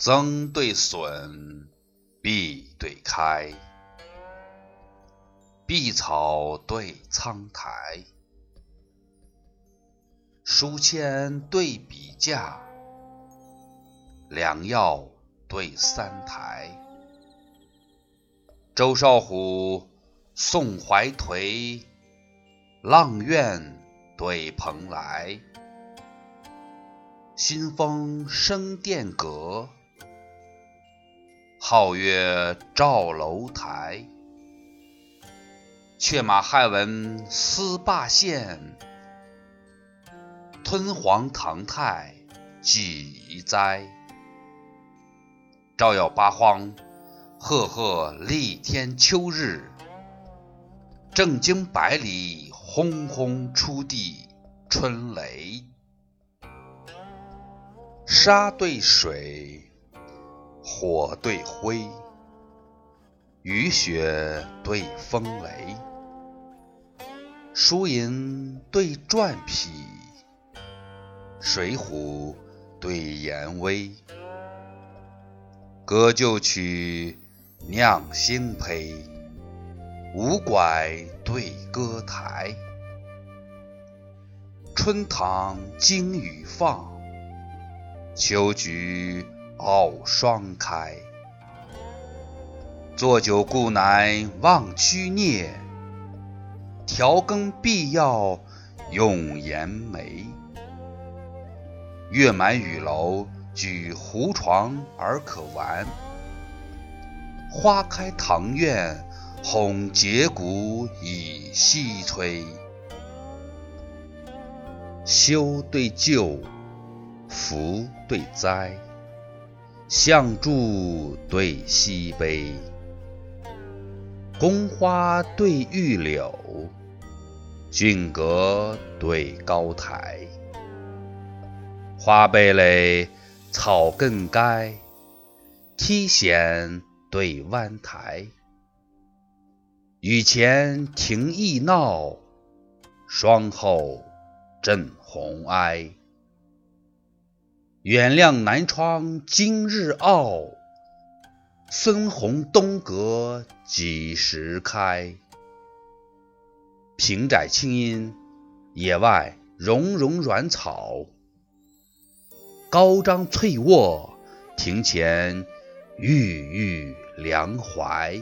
增对损，必对开，碧草对苍苔，书签对笔架，良药对三台。周少虎送怀颓，阆苑对蓬莱。新风生殿阁，皓月照楼台。却马汉文思霸县，吞黄唐太几哉？照耀八荒。赫赫立天秋日，正经百里轰轰出地春雷。沙对水，火对灰，雨雪对风雷，输赢对篆匹，水浒对严威，歌旧曲。酿新醅，五拐对歌台，春堂金雨放，秋菊傲霜开。坐酒故难忘曲孽，调羹必要用盐梅。月满雨楼举胡床而可玩。花开堂院，哄结鼓以西催。修对旧，福对灾，相助对西悲。宫花对玉柳，峻阁对高台。花蓓蕾，草更该，梯险。对弯台，雨前庭意闹，霜后震红埃。远亮南窗今日傲，孙红东阁几时开？平窄清阴，野外茸茸软草；高张翠卧，庭前。郁郁凉怀。